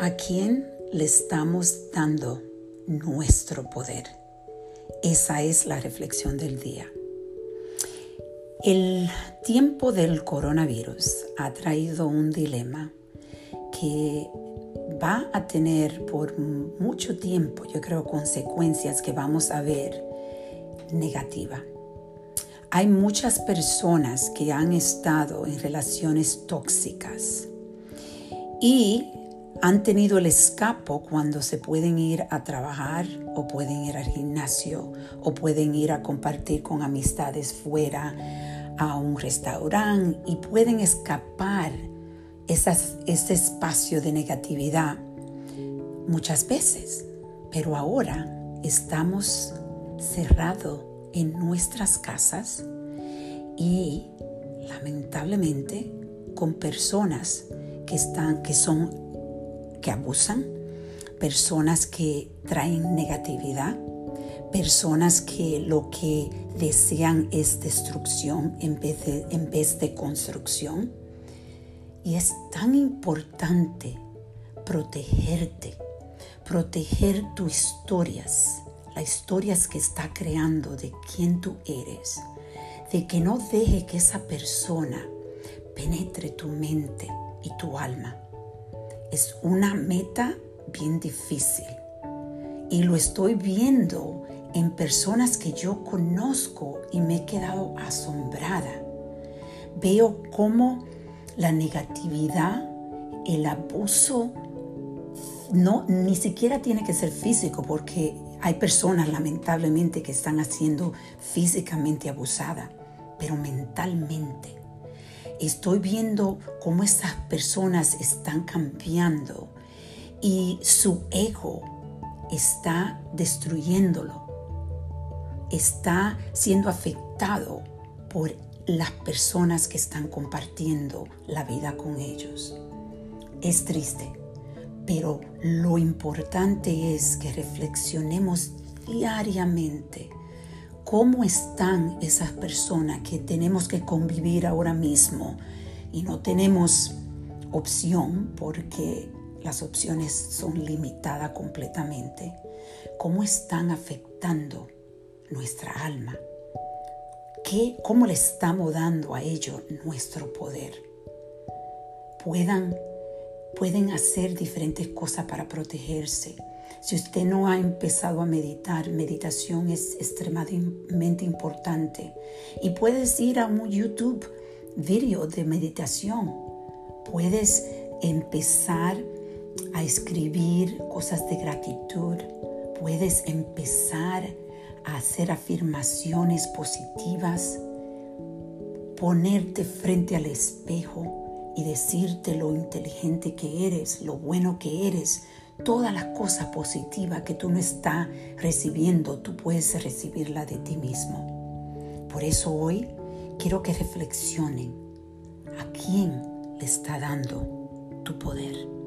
¿A quién le estamos dando nuestro poder? Esa es la reflexión del día. El tiempo del coronavirus ha traído un dilema que va a tener por mucho tiempo, yo creo, consecuencias que vamos a ver negativa. Hay muchas personas que han estado en relaciones tóxicas y han tenido el escapo cuando se pueden ir a trabajar o pueden ir al gimnasio o pueden ir a compartir con amistades fuera a un restaurante y pueden escapar ese espacio de negatividad muchas veces. Pero ahora estamos cerrados en nuestras casas y lamentablemente con personas que están que son que abusan, personas que traen negatividad, personas que lo que desean es destrucción en vez de, en vez de construcción. Y es tan importante protegerte, proteger tus historias, las historias que está creando de quién tú eres, de que no deje que esa persona penetre tu mente y tu alma es una meta bien difícil y lo estoy viendo en personas que yo conozco y me he quedado asombrada. Veo cómo la negatividad, el abuso, no, ni siquiera tiene que ser físico porque hay personas lamentablemente que están haciendo físicamente abusada, pero mentalmente estoy viendo cómo esas personas están cambiando y su ego está destruyéndolo, está siendo afectado por las personas que están compartiendo la vida con ellos. Es triste, pero lo importante es que reflexionemos diariamente cómo están esas personas que tenemos que convivir ahora mismo y no tenemos opción porque las opciones son limitadas completamente, cómo están afectando nuestra alma, ¿Qué, cómo le estamos dando a ellos nuestro poder. Puedan, pueden hacer diferentes cosas para protegerse si usted no ha empezado a meditar, meditación es extremadamente importante. Y puedes ir a un YouTube video de meditación. Puedes empezar a escribir cosas de gratitud. Puedes empezar a hacer afirmaciones positivas. Ponerte frente al espejo y decirte lo inteligente que eres, lo bueno que eres, todas las cosas positivas que tú no estás recibiendo, tú puedes recibirla de ti mismo. Por eso hoy quiero que reflexionen a quién le está dando tu poder.